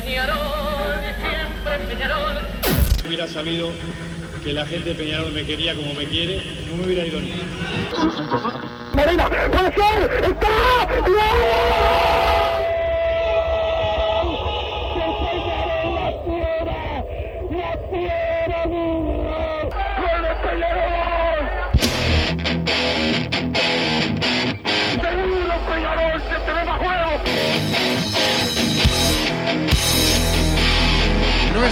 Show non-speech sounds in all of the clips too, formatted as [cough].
Peñarol, siempre Peñarol. Si hubiera sabido que la gente de Peñarol me quería como me quiere, no me hubiera ido ni. Marina, puede ser, está, No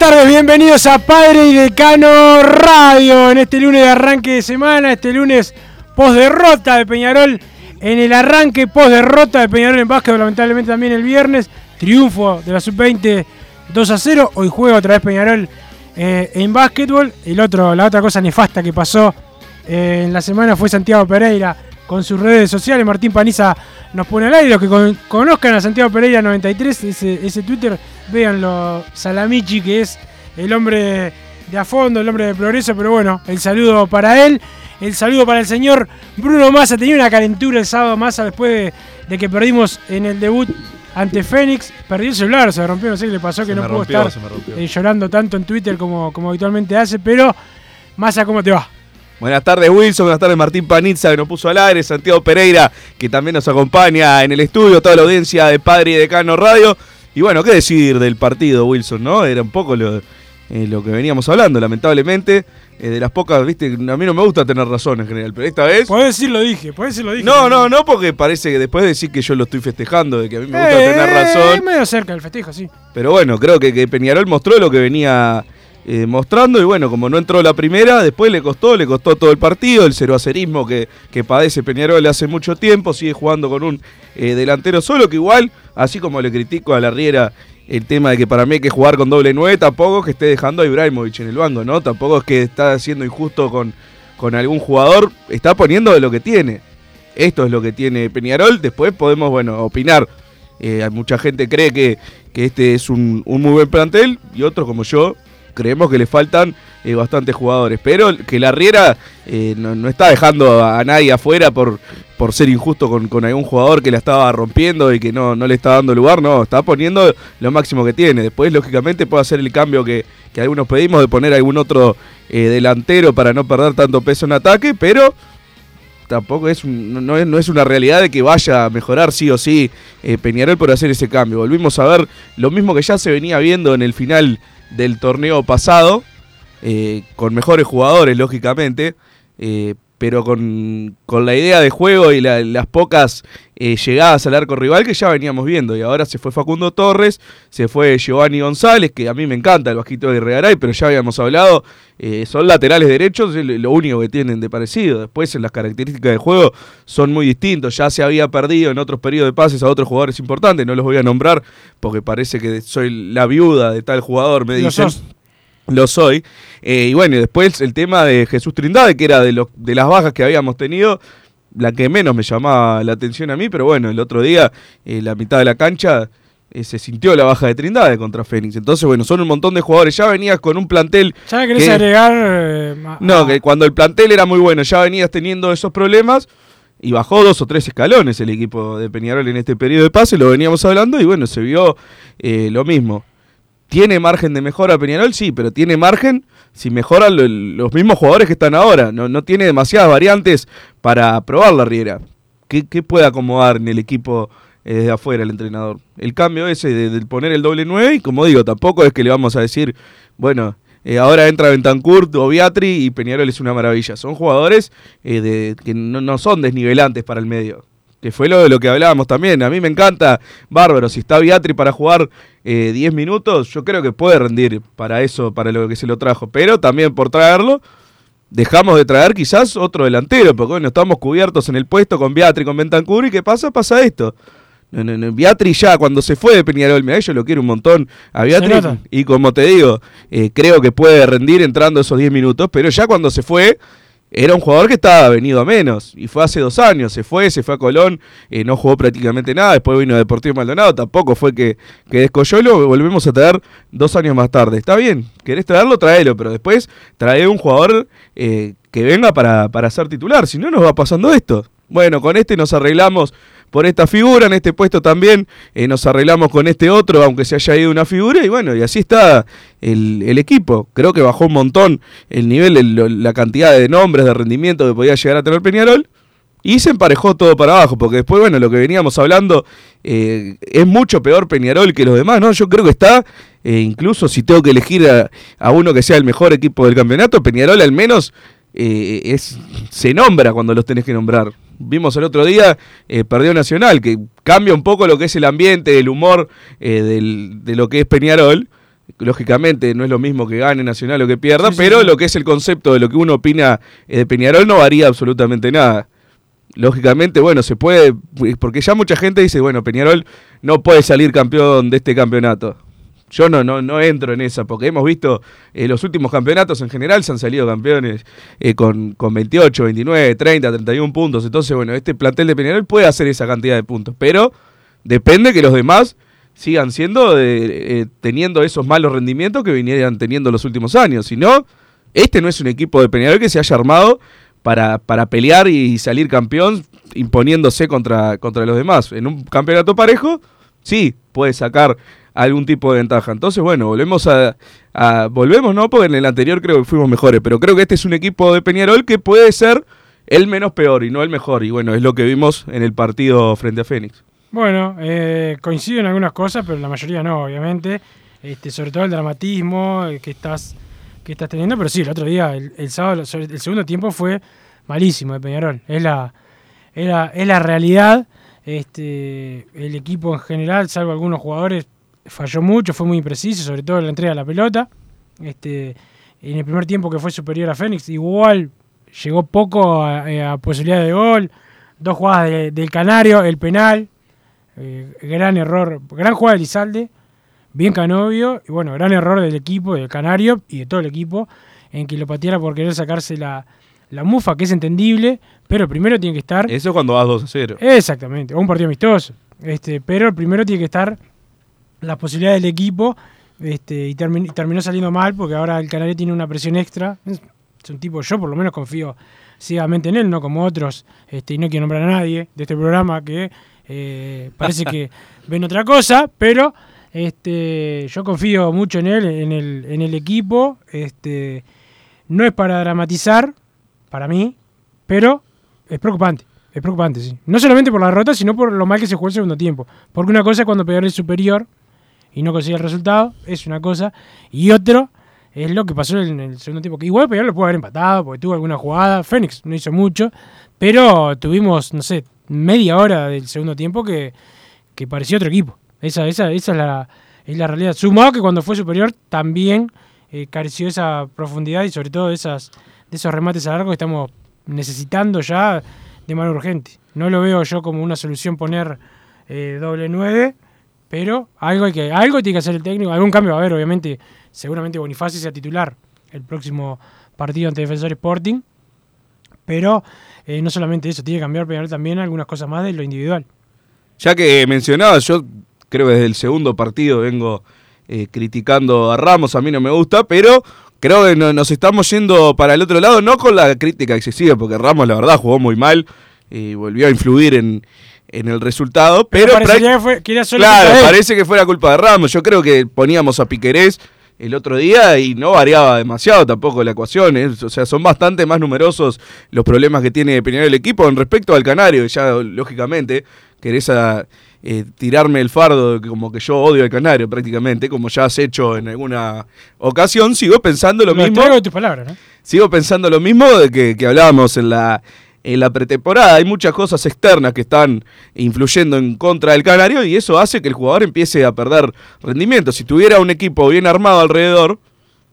Tardes, bienvenidos a Padre y Decano Radio en este lunes de arranque de semana, este lunes post derrota de Peñarol en el arranque post derrota de Peñarol en básquet, lamentablemente también el viernes, triunfo de la sub-20 2 a 0, hoy juega otra vez Peñarol eh, en básquetbol, el otro, la otra cosa nefasta que pasó eh, en la semana fue Santiago Pereira con sus redes sociales, Martín Paniza nos pone al aire, los que con- conozcan a Santiago Pereira 93, ese, ese Twitter, véanlo, Salamichi, que es el hombre de a fondo, el hombre de progreso, pero bueno, el saludo para él, el saludo para el señor Bruno Massa, tenía una calentura el sábado Massa después de, de que perdimos en el debut ante Fénix, perdió el celular, se rompió, no sé qué le pasó, que no pudo estar eh, llorando tanto en Twitter como, como habitualmente hace, pero Massa, ¿cómo te va? Buenas tardes Wilson, buenas tardes Martín Panizza que nos puso al aire, Santiago Pereira que también nos acompaña en el estudio, toda la audiencia de Padre y Decano Radio. Y bueno, qué decir del partido Wilson, ¿no? Era un poco lo, eh, lo que veníamos hablando, lamentablemente. eh, de las pocas, viste, a mí no me gusta tener razón en general, pero esta vez... Podés decir lo dije, podés decir lo dije. No, no, no, porque parece que después de decir que yo lo estoy festejando, de que a mí me gusta Eh, tener razón. medio cerca del festejo, sí. Pero bueno, creo que, que Peñarol mostró lo que venía eh, mostrando y bueno, como no entró la primera, después le costó, le costó todo el partido, el cero acerismo que, que padece Peñarol hace mucho tiempo, sigue jugando con un eh, delantero solo que igual, así como le critico a la Riera el tema de que para mí hay que jugar con doble nueve, tampoco es que esté dejando a Ibrahimovic en el banco, ¿no? Tampoco es que está siendo injusto con, con algún jugador, está poniendo de lo que tiene. Esto es lo que tiene Peñarol, después podemos, bueno, opinar. Eh, mucha gente cree que, que este es un, un muy buen plantel y otros como yo creemos que le faltan eh, bastantes jugadores. Pero que la Riera eh, no, está dejando a nadie afuera por, por ser injusto con, algún jugador que la estaba rompiendo y que no, no le está dando lugar. No, está poniendo lo máximo que tiene. Después, lógicamente, puede hacer el cambio que, que algunos pedimos de poner algún otro eh, delantero para no perder tanto peso en ataque, pero tampoco es, no es, no es una realidad de que vaya a mejorar sí o sí eh, Peñarol por hacer ese cambio. Volvimos a ver lo mismo que ya se venía viendo en el final del torneo pasado, eh, con mejores jugadores, lógicamente, eh, pero con, con la idea de juego y la- las pocas eh, llegadas al arco rival que ya veníamos viendo. Y ahora se fue Facundo Torres, se fue Giovanni González, que a mí me encanta el bajito de Regaray, pero ya habíamos hablado, eh, son laterales derechos, es lo único que tienen de parecido. Después en las características de juego son muy distintos. Ya se había perdido en otros periodos de pases a otros jugadores importantes, no los voy a nombrar porque parece que soy la viuda de tal jugador, me Lo dicen. sos. Lo soy. Eh, y bueno, y después el tema de Jesús Trindade, que era de, de las bajas que habíamos tenido, la que menos me llamaba la atención a mí, pero bueno, el otro día, eh, la mitad de la cancha, eh, se sintió la baja de Trindade contra Fénix. Entonces, bueno, son un montón de jugadores. Ya venías con un plantel. ¿Ya querés que- agregar? eh, No, que cuando el plantel era muy bueno, ya venías teniendo esos problemas. Y bajó dos o tres escalones el equipo de Peñarol en este periodo de pase, lo veníamos hablando y bueno, se vio eh, lo mismo. ¿Tiene margen de mejora Peñarol? Sí, pero tiene margen si mejoran lo- los mismos jugadores que están ahora. No, no tiene demasiadas variantes para probar la Riera. ¿Qué, puede acomodar en el equipo eh, desde afuera el entrenador? El cambio ese de, de poner el doble 9 y como digo, tampoco es que le vamos a decir, bueno, eh, ahora entra Bentancur o Beatri y Peñarol es una maravilla. Son jugadores eh, de, que no, no son desnivelantes para el medio que fue lo de lo que hablábamos también. A mí me encanta Bárbaro, si está Beatri para jugar 10 eh, minutos, yo creo que puede rendir para eso, para lo que se lo trajo. Pero también por traerlo, dejamos de traer quizás otro delantero, porque bueno, estamos cubiertos en el puesto con Beatri, con Bentancur, y ¿qué pasa? Pasa esto. No, no, no. Beatri ya cuando se fue de Peñarol, mira, yo lo quiero un montón a Beatri. Y como te digo, eh, creo que puede rendir entrando esos 10 minutos, pero ya cuando se fue, era un jugador que estaba venido a menos. Y fue hace dos años. Se fue, se fue a Colón, eh, no jugó prácticamente nada. Después vino a Deportivo Maldonado. Tampoco fue que, que descolló. Lo volvemos a traer dos años más tarde. Está bien, querés traerlo, traelo. Pero después trae un jugador eh, que venga para, para ser titular. Si no, nos va pasando esto. Bueno, con este nos arreglamos por esta figura, en este puesto también eh, nos arreglamos con este otro, aunque se haya ido una figura, y bueno, y así está el, equipo. Creo que bajó un montón el nivel, la cantidad de nombres, de rendimiento que podía llegar a tener Peñarol. Y se emparejó todo para abajo, porque después, bueno, lo que veníamos hablando eh, es mucho peor Peñarol que los demás, ¿no? Yo creo que está, eh, incluso si tengo que elegir a, uno que sea el mejor equipo del campeonato, Peñarol al menos es, se nombra cuando los tenés que nombrar vimos el otro día, eh, perdió Nacional, que cambia un poco lo que es el ambiente, el humor eh, de lo que es Peñarol. Lógicamente no es lo mismo que gane Nacional o que pierda, pero lo que es el concepto de lo que uno opina eh, de Peñarol no varía absolutamente nada. Lógicamente, bueno, se puede, porque ya mucha gente dice, bueno, Peñarol no puede salir campeón de este campeonato. Yo no, no, no entro en esa, porque hemos visto eh, los últimos campeonatos en general se han salido campeones eh, con, con 28, 29, 30, 31 puntos. Entonces, bueno, este plantel de Peñarol puede hacer esa cantidad de puntos, pero depende que los demás sigan siendo, eh, teniendo esos malos rendimientos que vinieran teniendo los últimos años. Si no, este no es un equipo de Peñarol que se haya armado para, para pelear y salir campeón imponiéndose contra, contra los demás. En un campeonato parejo, sí, puede sacar algún tipo de ventaja. Entonces, bueno, volvemos a, volvemos, ¿no? Porque en el anterior creo que fuimos mejores, pero creo que este es un equipo de Peñarol que puede ser el menos peor y no el mejor. Y bueno, es lo que vimos en el partido frente a Fénix. Bueno, eh, coincido en algunas cosas, pero la mayoría no, obviamente. Este, sobre todo el dramatismo eh, que estás que estás teniendo, pero sí, el otro día, el, sábado, el segundo tiempo fue malísimo de Peñarol. Es la, es la, es la realidad. Este, el equipo en general, salvo algunos jugadores, falló mucho, fue muy impreciso, sobre todo en la entrega de la pelota. Este, en el primer tiempo que fue superior a Fénix, igual llegó poco a, eh, posibilidad de gol. Dos jugadas del Canario, el penal, eh, gran error, gran jugada de Lizalde, bien Canovio, y bueno, gran error del equipo, del Canario y de todo el equipo, en que lo pateara por querer sacarse la, la mufa, que es entendible, pero primero tiene que estar. Eso cuando vas 2 a 0. Exactamente, o un partido amistoso. Este, pero primero tiene que estar las posibilidades del equipo este, y, terminó saliendo mal porque ahora el Canario tiene una presión extra. Es, un tipo, yo por lo menos confío ciegamente en él, no como otros, este, y no quiero nombrar a nadie de este programa que eh, parece que [laughs] ven otra cosa, pero este, yo confío mucho en él, en el, en el equipo. Este, no es para dramatizar, para mí, pero es preocupante. Es preocupante, sí. No solamente por la derrota, sino por lo mal que se jugó el segundo tiempo. Porque una cosa es cuando peor es superior y no consigue el resultado, es una cosa. Y otro es lo que pasó en el segundo tiempo. Que igual Peñarol lo pudo haber empatado porque tuvo alguna jugada. Fénix no hizo mucho, pero tuvimos, no sé, media hora del segundo tiempo que, que parecía otro equipo. Esa, esa, esa es, la, es la realidad. Sumado que cuando fue superior también eh, careció esa profundidad y sobre todo de, esas, de esos remates a largo que estamos necesitando ya de manera urgente. No lo veo yo como una solución poner eh, doble 9 pero algo, hay que, algo tiene que hacer el técnico, algún cambio va a haber, obviamente, seguramente Bonifacio sea titular el próximo partido ante Defensor Sporting, pero eh, no solamente eso, tiene que cambiar pero también algunas cosas más de lo individual. Ya que mencionaba, yo creo que desde el segundo partido vengo eh, criticando a Ramos, a mí no me gusta, pero creo que nos estamos yendo para el otro lado, no con la crítica excesiva, porque Ramos la verdad jugó muy mal y volvió a influir en, en el resultado, pero, claro, parece que fue la culpa de Ramos. Yo creo que poníamos a Piquerés el otro día y no variaba demasiado tampoco la ecuación. ¿eh? O sea, son bastante más numerosos los problemas que tiene Peñarol el equipo en respecto al Canario. Ya, lógicamente, querés a, eh, tirarme el fardo de que como que yo odio al canario prácticamente, como ya has hecho en alguna ocasión, sigo pensando lo, Lo mismo. traigo de tus palabras, ¿no? Sigo pensando lo mismo de que, que hablábamos en la, en la pretemporada. Hay muchas cosas externas que están influyendo en contra del Canario y eso hace que el jugador empiece a perder rendimiento. Si tuviera un equipo bien armado alrededor,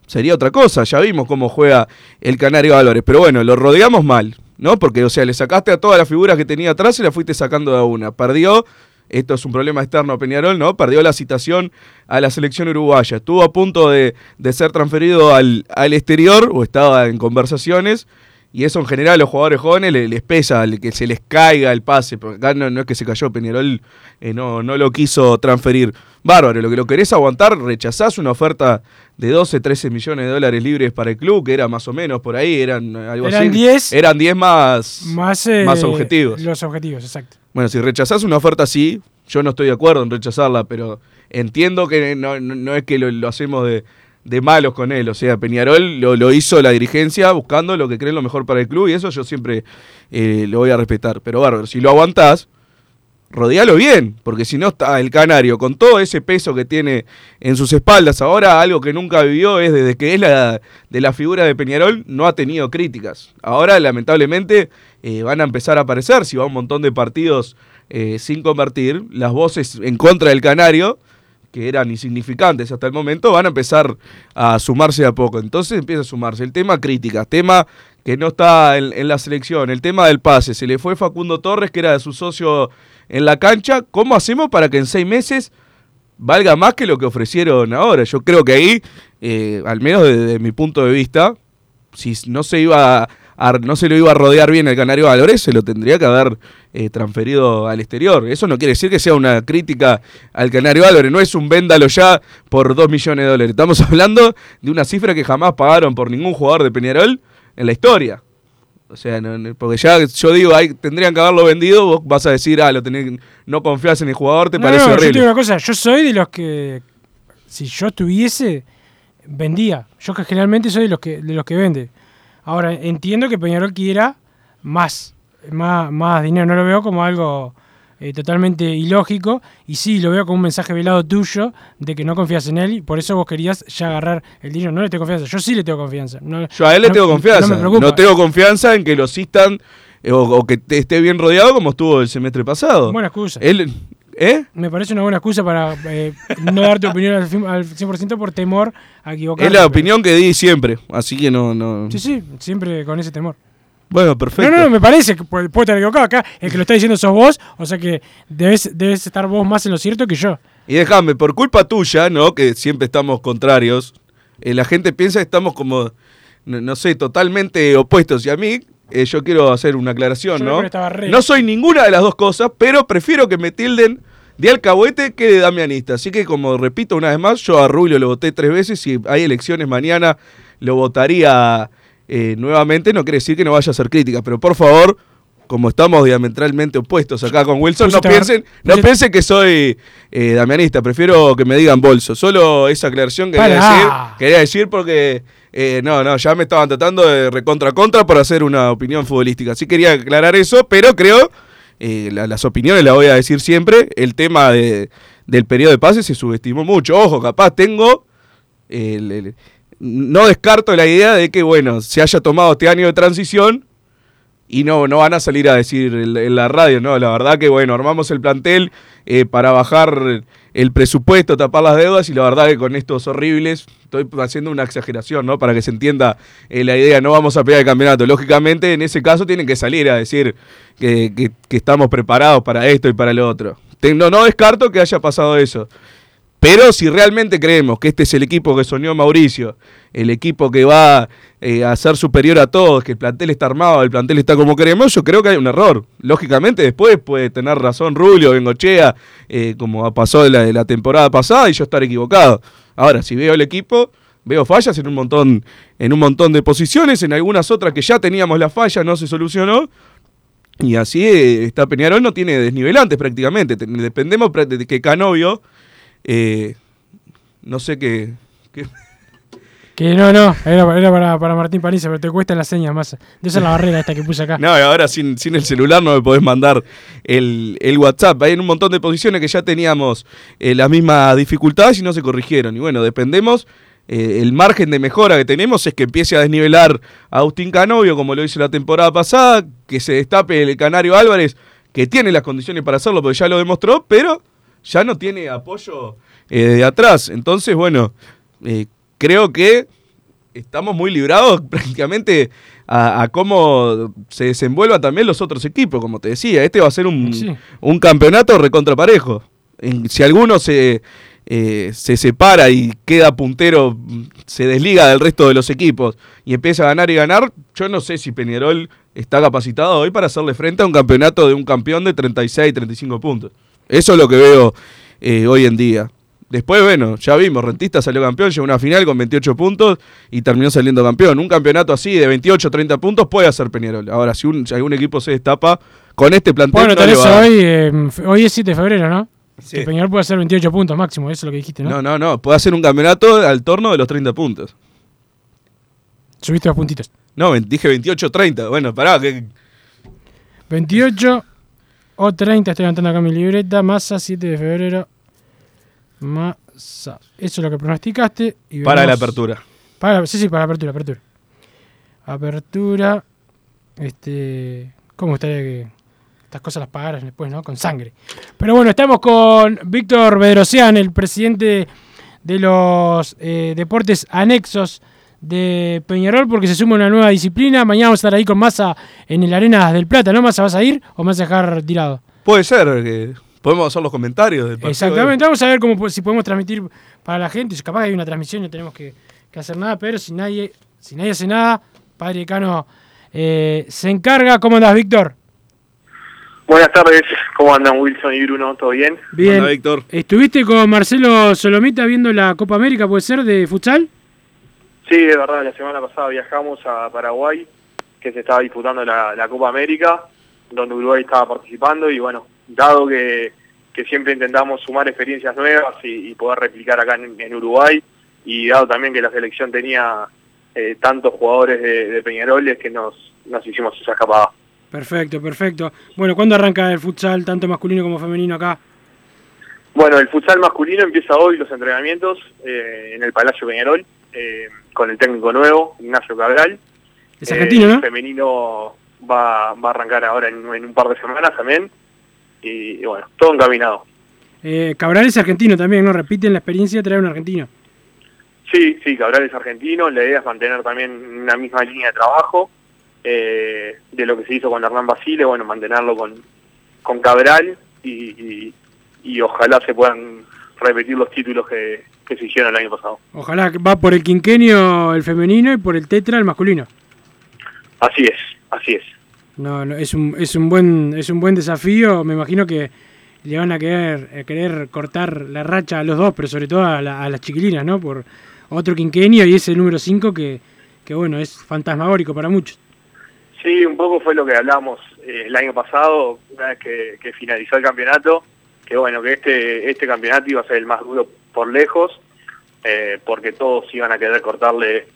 sería otra cosa. Ya vimos cómo juega el Canario Álvarez. Pero bueno, lo rodeamos mal, ¿no? Porque, o sea, le sacaste a todas las figuras que tenía atrás y la fuiste sacando de una. Perdió. Esto es un problema externo a Peñarol, ¿no? Perdió la citación a la selección uruguaya. Estuvo a punto de, de ser transferido al, al exterior o estaba en conversaciones. Y eso en general a los jugadores jóvenes les, les pesa, que se les caiga el pase. Porque acá no, no es que se cayó, Peñarol eh, no, no lo quiso transferir. Bárbaro, lo que lo querés aguantar, rechazás una oferta de 12, 13 millones de dólares libres para el club, que era más o menos por ahí, eran eh, algo Eran así. 10 Eran 10 más, Más, eh, más objetivos. Los objetivos, exacto. Bueno, si rechazás una oferta así, yo no estoy de acuerdo en rechazarla, pero entiendo que no, no- no es que lo, lo hacemos de, de malos con él. O sea, Peñarol lo, hizo la dirigencia buscando lo que creen lo mejor para el club y eso yo siempre eh, lo voy a respetar. Pero bárbaro, si lo aguantás, rodealo bien, porque si no está el canario con todo ese peso que tiene en sus espaldas. Ahora algo que nunca vivió es desde que es la de la figura de Peñarol no ha tenido críticas. Ahora lamentablemente eh, van a empezar a aparecer si va un montón de partidos eh, sin convertir, las voces en contra del canario que eran insignificantes hasta el momento, van a empezar a sumarse a poco. Entonces empieza a sumarse el tema críticas, tema que no está en, la selección, el tema del pase. Se le fue Facundo Torres, que era de su socio en la cancha. ¿Cómo hacemos para que en seis meses valga más que lo que ofrecieron ahora? Yo creo que ahí, eh, al menos desde mi punto de vista, si no se iba no se lo iba a rodear bien el Canario Álvarez, se lo tendría que haber eh, transferido al exterior. Eso no quiere decir que sea una crítica al Canario Álvarez, no es un véndalo ya por 2 millones de dólares. Estamos hablando de una cifra que jamás pagaron por ningún jugador de Peñarol en la historia. O sea, no- porque ya yo digo, ahí tendrían que haberlo vendido, vos vas a decir, ah, lo tenés, no confías en el jugador, te No, parece no, yo te horrible. digo una cosa, yo soy de los que, si yo estuviese, vendía. Yo que generalmente soy de los que, de los que vende. Ahora, entiendo que Peñarol quiera más, más, más dinero. No lo veo como algo eh, totalmente ilógico. Y sí, lo veo como un mensaje velado tuyo de que no confías en él y por eso vos querías ya agarrar el dinero. No le tengo confianza. Yo sí le tengo confianza. No- Yo a él le no- tengo confianza. No me. No tengo confianza en que lo asistan eh, o, o que te- esté bien rodeado como estuvo el semestre pasado. Buena excusa. Él, ¿Eh? Me parece una buena excusa para eh, no dar tu opinión al, al 100% por temor a equivocarme. Es la pero- opinión que di siempre. Así que no. no... Sí, sí, siempre con ese temor. Bueno, perfecto. No, no, no, me parece que estar equivocado acá. El que lo está diciendo sos vos, o sea que debes, debes estar vos más en lo cierto que yo. Y déjame, por culpa tuya, ¿no? Que siempre estamos contrarios. eh, la gente piensa que estamos como, no, no sé, totalmente opuestos. Y a mí, eh, yo quiero hacer una aclaración, Yo ¿no? No soy ninguna de las dos cosas, pero prefiero que me tilden de alcahuete que de damianista. Así que, como repito una vez más, yo a Rubio lo voté tres veces. Si hay elecciones mañana, lo votaría eh, nuevamente. No quiere decir que no vaya a hacer crítica, pero por favor. Como estamos diametralmente opuestos acá con Wilson, no piensen, no piensen que soy eh, damianista, prefiero que me digan bolso. Solo esa aclaración quería decir, quería decir porque eh, no, no, ya me estaban tratando de recontra contra por hacer una opinión futbolística. Sí quería aclarar eso, pero creo, eh, la- las opiniones las voy a decir siempre, el tema de- del periodo de pase se subestimó mucho. Ojo, capaz tengo, el- el- no descarto la idea de que, bueno, se haya tomado este año de transición y no, no van a salir a decir en, la radio, ¿no? La verdad que, bueno, armamos el plantel eh, para bajar el presupuesto, tapar las deudas y la verdad que con estos horribles, estoy haciendo una exageración, ¿no? Para que se entienda eh, la idea, no vamos a pelear el campeonato. Lógicamente, en ese caso tienen que salir a decir que, que- estamos preparados para esto y para lo otro. No, no descarto que haya pasado eso. Pero si realmente creemos que este es el equipo que soñó Mauricio, el equipo que va eh, a ser superior a todos, que el plantel está armado, el plantel está como queremos, yo creo que hay un error. Lógicamente después puede tener razón Rubio, Bengochea, eh, como pasó de la, temporada pasada y yo estar equivocado. Ahora, si veo el equipo, veo fallas en un montón, en un montón de posiciones, en algunas otras que ya teníamos la falla, no se solucionó. Y así eh, está Peñarol, no tiene desnivelantes prácticamente. Te- Dependemos de que Canovio, eh, no sé qué, qué, Que no, no, era, era para, para Martín Paniza, pero te cuesta las señas más. De esa es la barrera esta que puse acá. No, y ahora sin, sin el celular no me podés mandar el, el WhatsApp. Hay un montón de posiciones que ya teníamos eh, las mismas dificultades y no se corrigieron. Y bueno, dependemos. eh, el margen de mejora que tenemos es que empiece a desnivelar a Agustín Canovio, como lo hizo la temporada pasada, que se destape el Canario Álvarez, que tiene las condiciones para hacerlo, porque ya lo demostró, pero ya no tiene apoyo eh, de atrás. Entonces, bueno, eh, creo que estamos muy librados [laughs] prácticamente a, a cómo se desenvuelvan también los otros equipos, como te decía. Este va a ser un, Sí. un campeonato recontraparejo. Si alguno se, eh, se separa y queda puntero, se desliga del resto de los equipos y empieza a ganar y ganar, yo no sé si Peñarol está capacitado hoy para hacerle frente a un campeonato de un campeón de 36, 35 puntos. Eso es lo que veo eh, hoy en día. Después, bueno, ya vimos, Rentista salió campeón, llegó a una final con 28 puntos y terminó saliendo campeón. Un campeonato así de 28, 30 puntos puede hacer Peñarol. Ahora, si, un- si algún equipo se destapa con este plantel, Bueno, no tal vez va- hoy, eh, es 7 de febrero, ¿no? Sí. Que Peñarol puede hacer 28 puntos máximo, eso es lo que dijiste, ¿no? No, no, no. Puede hacer un campeonato al torno de los 30 puntos. Subiste dos puntitos. No, dije 28-30. Bueno, pará, que 28 o 30, estoy levantando acá mi libreta. Massa, 7 de febrero. Massa. Eso es lo que pronosticaste. Y para la apertura. Para, sí, sí, para apertura, apertura. Apertura. Este. ¿Cómo gustaría que estas cosas las pagaran después, ¿no? Con sangre. Pero bueno, estamos con Víctor Bedrosian, el presidente de los eh, deportes anexos de Peñarol, porque se suma una nueva disciplina. Mañana vamos a estar ahí con Massa en el Arenas del Plata, ¿no? Massa, ¿vas a ir o me vas a dejar tirado? Puede ser que podemos hacer los comentarios del partido. Exactamente, vamos a ver cómo si podemos transmitir para la gente. Capaz que hay una transmisión y no tenemos que, que hacer nada, pero si nadie, si nadie hace nada, Padre Cano eh, se encarga. ¿Cómo andás, Víctor? Buenas tardes, ¿cómo andan Wilson y Bruno? ¿Todo bien? Bien. Hola, Víctor. ¿Estuviste con Marcelo Solomita viendo la Copa América, puede ser, de futsal? Sí, de verdad, la semana pasada viajamos a Paraguay, que se estaba disputando la, la Copa América, donde Uruguay estaba participando y bueno, dado que, que siempre intentamos sumar experiencias nuevas y, y poder replicar acá en, en Uruguay, y dado también que la selección tenía eh, tantos jugadores de, de Peñarol, es que nos, nos hicimos esa escapada. Perfecto, perfecto. Bueno, ¿cuándo arranca el futsal, tanto masculino como femenino acá? Bueno, el futsal masculino empieza hoy los entrenamientos eh, en el Palacio Peñarol, eh, con el técnico nuevo, Ignacio Cabral. Es argentino, Eh, ¿no? El femenino va, va a arrancar ahora en, en un par de semanas también. Y, y bueno, todo encaminado. Eh, Cabral es argentino también, ¿no? Repiten la experiencia de traer un argentino. Sí, sí, Cabral es argentino. La idea es mantener también una misma línea de trabajo eh, de lo que se hizo con Hernán Basile, bueno, mantenerlo con, con Cabral y, y, y ojalá se puedan repetir los títulos que, que se hicieron el año pasado. Ojalá que va por el quinquenio el femenino y por el tetra el masculino. Así es, así es. No, no, es un, es un buen, es un buen desafío. Me imagino que le van a querer, a querer cortar la racha a los dos, pero sobre todo a, la- a las chiquilinas, ¿no? Por otro quinquenio y ese número 5 que, que bueno, es fantasmagórico para muchos. Sí, un poco fue lo que hablamos eh, el año pasado, una vez que, que finalizó el campeonato, que bueno, que este, este campeonato iba a ser el más duro por lejos, eh, porque todos iban a querer cortarle,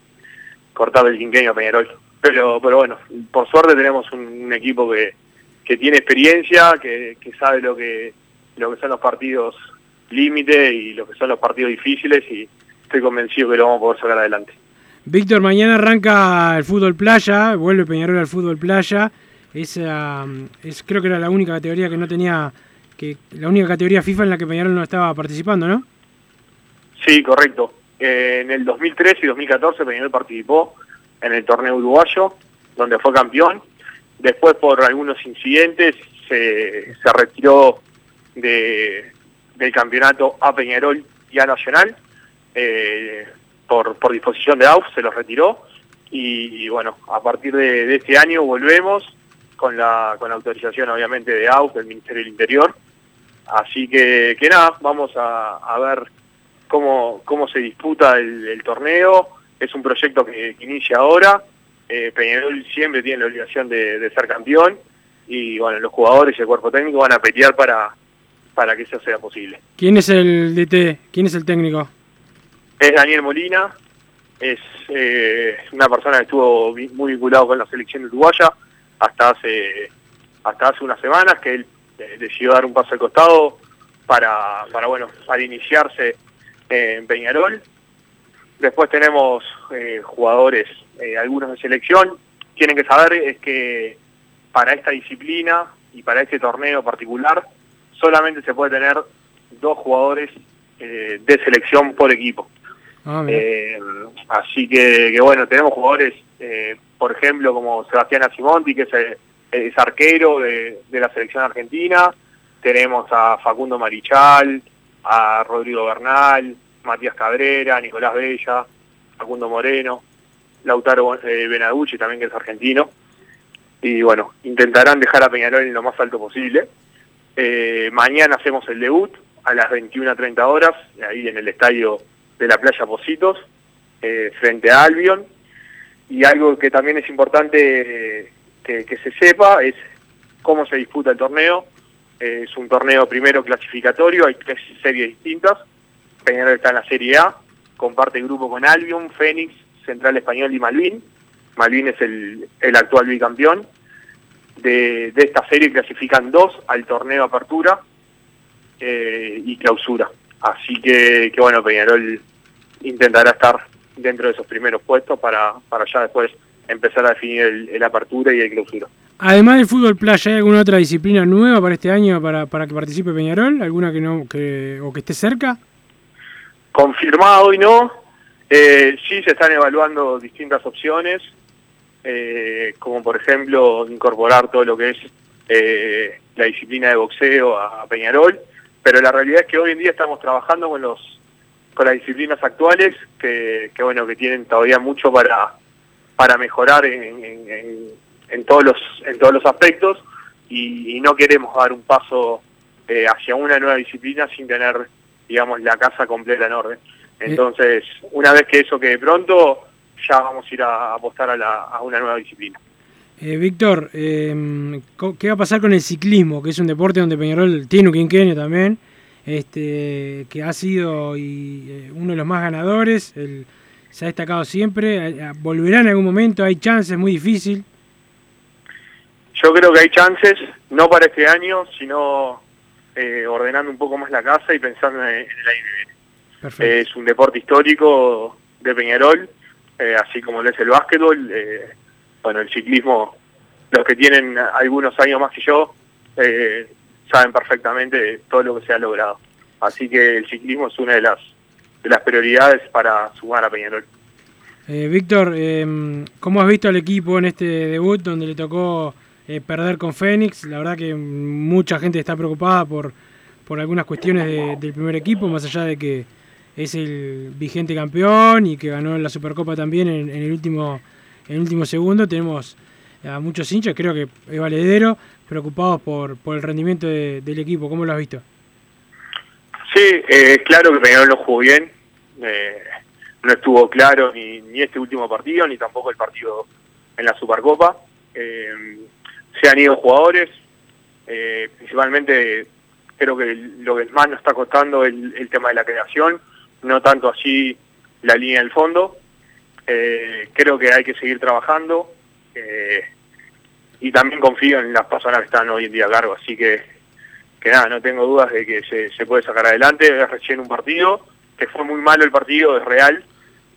cortarle el quinquenio a Peñarol. Pero, pero bueno, por suerte tenemos un, un equipo que, que tiene experiencia, que, que sabe lo que, lo que son los partidos límite y lo que son los partidos difíciles y estoy convencido que lo vamos a poder sacar adelante. Víctor, mañana arranca el fútbol playa, vuelve Peñarol al fútbol playa. Esa, es, creo que era la única categoría que no tenía, que la única categoría FIFA en la que Peñarol no estaba participando, ¿no? Sí, correcto. Eh, en el 2013 y 2014 Peñarol participó en el torneo uruguayo, donde fue campeón. Después, por algunos incidentes, se, se retiró de, del campeonato a Peñarol y a Nacional. Eh, por, por disposición de AUF se los retiró. Y, bueno, a partir de, de este año volvemos con la, con la autorización, obviamente, de AUF, del Ministerio del Interior. Así que, que nada, vamos a, a ver cómo, cómo se disputa el, el torneo. Es un proyecto que, que inicia ahora. Eh, Peñarol siempre tiene la obligación de, de ser campeón y bueno, los jugadores y el cuerpo técnico van a pelear para, para que eso sea posible. ¿Quién es el DT? ¿Quién es el técnico? Es Daniel Molina, es eh, una persona que estuvo muy vinculado con la selección uruguaya hasta hace hasta hace unas semanas que él eh, decidió dar un paso al costado para, para bueno para iniciarse en Peñarol. Después tenemos eh, jugadores, eh, algunos de selección. Tienen que saber es que para esta disciplina y para este torneo particular solamente se puede tener dos jugadores eh, de selección por equipo. Ah. Eh, así que, que bueno, tenemos jugadores, eh, por ejemplo, como Sebastián Asimonti, que es, es arquero de, de la selección argentina. Tenemos a Facundo Marichal, a Rodrigo Bernal, Matías Cabrera, Nicolás Bella, Facundo Moreno, Lautaro eh, Benaducci también que es argentino. Y bueno, intentarán dejar a Peñarol en lo más alto posible. Eh, mañana hacemos el debut a las 21.30 horas, ahí en el estadio de la playa Positos, eh, frente a Albion. Y algo que también es importante que, se sepa es cómo se disputa el torneo. Eh, es un torneo primero clasificatorio, hay tres series distintas. Peñarol está en la Serie A, comparte grupo con Albion, Fénix, Central Español y Malvin. Malvin es el, el actual bicampeón. De, de esta serie clasifican dos al torneo Apertura eh, y Clausura. Así que, que bueno, Peñarol intentará estar dentro de esos primeros puestos para, para ya después empezar a definir el, el Apertura y el Clausura. Además del fútbol playa, ¿hay alguna otra disciplina nueva para este año para, para que participe Peñarol? ¿Alguna que no que, o que esté cerca? Confirmado hoy no. Eh, sí se están evaluando distintas opciones, eh, como por ejemplo incorporar todo lo que es eh, la disciplina de boxeo a, a Peñarol, pero la realidad es que hoy en día estamos trabajando con los con las disciplinas actuales que, que bueno que tienen todavía mucho para para mejorar en, en- todos los en todos los aspectos y, y no queremos dar un paso eh, hacia una nueva disciplina sin tener digamos la casa completa en orden. Entonces una vez que eso quede pronto ya vamos a ir a apostar a, la- a una nueva disciplina. Eh, Víctor, eh, ¿qué va a pasar con el ciclismo? Que es un deporte donde Peñarol tiene un quinquenio también, este, que ha sido y, eh, uno de los más ganadores, el- se ha destacado siempre. ¿Volverá en algún momento? ¿Hay chances? ¿Muy difícil? Yo creo que hay chances, no para este año, sino eh, ordenando un poco más la casa y pensando en, el año que viene. Eh, es un deporte histórico de Peñarol, eh, así como lo es el básquetbol. eh, bueno, el ciclismo, los que tienen algunos años más que yo, eh, saben perfectamente todo lo que se ha logrado. Así que el ciclismo es una de las, de las prioridades para sumar a Peñarol. Eh, Víctor, eh, ¿cómo has visto al equipo en este debut donde le tocó eh, perder con Fénix? La verdad que mucha gente está preocupada por, por algunas cuestiones de- del primer equipo, más allá de que es el vigente campeón y que ganó la Supercopa también en, en el último en el último segundo. Tenemos a muchos hinchas, creo que es valedero, preocupados por, por el rendimiento de- del equipo. ¿Cómo lo has visto? Sí, eh, claro que Peñarol no jugó bien. eh, no estuvo claro ni, ni este último partido, ni tampoco el partido en la Supercopa. Eh, se han ido jugadores, eh, principalmente creo que lo que más nos está costando es el, el tema de la creación, no tanto así la línea del fondo. Eh, creo que hay que seguir trabajando y también confío en las personas que están hoy en día a cargo, así que que nada, no tengo dudas de que se, se puede sacar adelante, es recién un partido, que fue muy malo el partido, es real,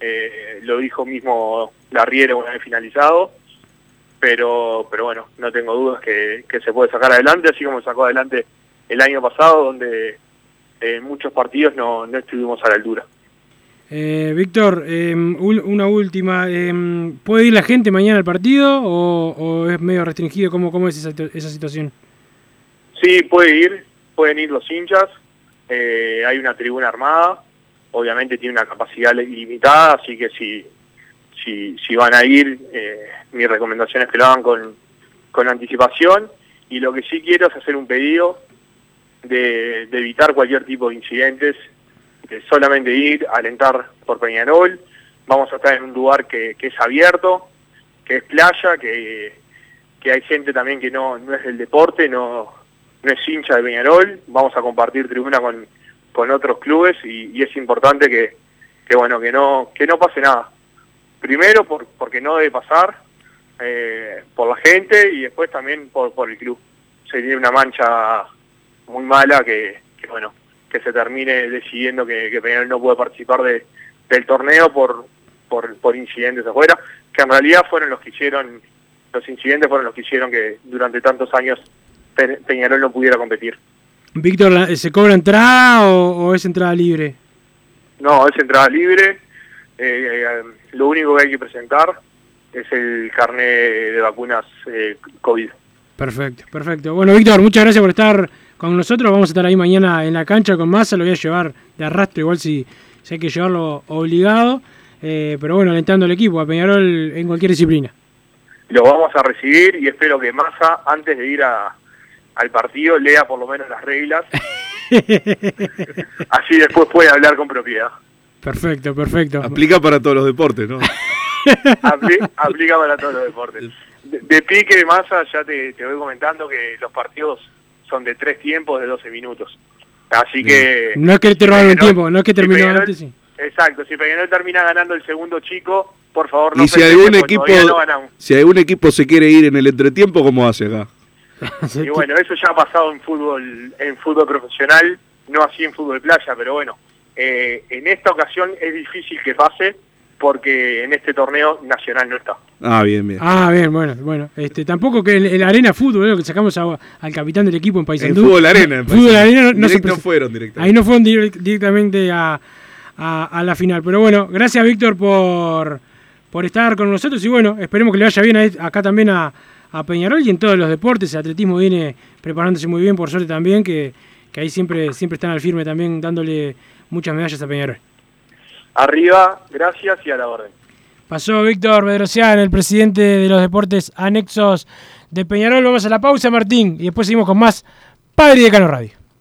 eh, lo dijo mismo Larriero una vez finalizado, pero pero bueno, no tengo dudas que, que se puede sacar adelante, así como sacó adelante el año pasado, donde en muchos partidos no, no estuvimos a la altura. Eh, Víctor, eh, ul- una última. eh, ¿Puede ir la gente mañana al partido o, o es medio restringido? ¿Cómo, cómo es esa, esa situación? Sí, puede ir, pueden ir los hinchas, eh, hay una tribuna armada, obviamente tiene una capacidad limitada, así que si, si, si van a ir, eh, mi recomendación es que lo hagan con, con anticipación, y lo que sí quiero es hacer un pedido de, de evitar cualquier tipo de incidentes, de solamente ir, alentar por Peñarol, vamos a estar en un lugar que, que es abierto, que es playa, que, que hay gente también que no, no es del deporte, no, no es hincha de Peñarol, vamos a compartir tribuna con, con otros clubes y, es importante que, que bueno que no que no pase nada. primero por, porque no debe pasar, eh, por la gente y después también por, por el club. Sería una mancha muy mala que, bueno, que se termine decidiendo que, que Peñarol no puede participar de, del torneo por, por, por incidentes afuera, que en realidad fueron los que hicieron, los incidentes fueron los que hicieron que durante tantos años Peñarol no pudiera competir. Víctor, ¿la- ¿se cobra entrada o, o es entrada libre? No, es entrada libre. eh, eh, lo único que hay que presentar es el carnet de vacunas eh, COVID. Perfecto, perfecto. Bueno, Víctor, muchas gracias por estar con nosotros. Vamos a estar ahí mañana en la cancha con Massa. Lo voy a llevar de arrastre, igual si, si hay que llevarlo obligado. Eh, pero bueno, alentando al equipo, a Peñarol en cualquier disciplina. Lo vamos a recibir y espero que Massa, antes de ir a, al partido, lea por lo menos las reglas. [laughs] Así después puede hablar con propiedad. Perfecto, perfecto. Aplica para todos los deportes, ¿no? [laughs] Apli- aplica para todos los deportes. De, de pique de Massa ya te, te voy comentando que los partidos son de tres tiempos de 12 minutos. Así que... No es que te robaron un Peñarol- tiempo, no es que si terminó antes, sí. Exacto, si Peñarol termina ganando el segundo chico, por favor no y si algún equipo, no ganamos. si algún equipo se quiere ir en el entretiempo, ¿cómo hace acá? [laughs] Y bueno, eso ya ha pasado en fútbol, en fútbol profesional, no así en fútbol playa, pero bueno, eh, en esta ocasión es difícil que pase porque en este torneo Nacional no está. Ah, bien, bien. Ah, bien, bueno, bueno. Este, tampoco que en, en la arena fútbol, lo que sacamos a- al capitán del equipo en En Paysandú. fútbol arena. en Fútbol arena no, no se Directo presen- fueron directamente. Ahí no fueron direct- directamente a, a- a la final. Pero bueno, gracias Víctor por, por estar con nosotros y bueno, esperemos que le vaya bien a- acá también a, a Peñarol y en todos los deportes. El atletismo viene preparándose muy bien, por suerte también, que, que ahí siempre, siempre están al firme también dándole muchas medallas a Peñarol. Arriba, gracias y a la orden. Pasó Víctor Bedrosian, el presidente de los deportes anexos de Peñarol. Vamos a la pausa, Martín, y después seguimos con más Padre de Cano Radio.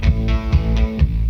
lasoguehermanos.com.uy.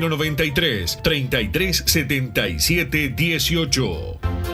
093 3377 18.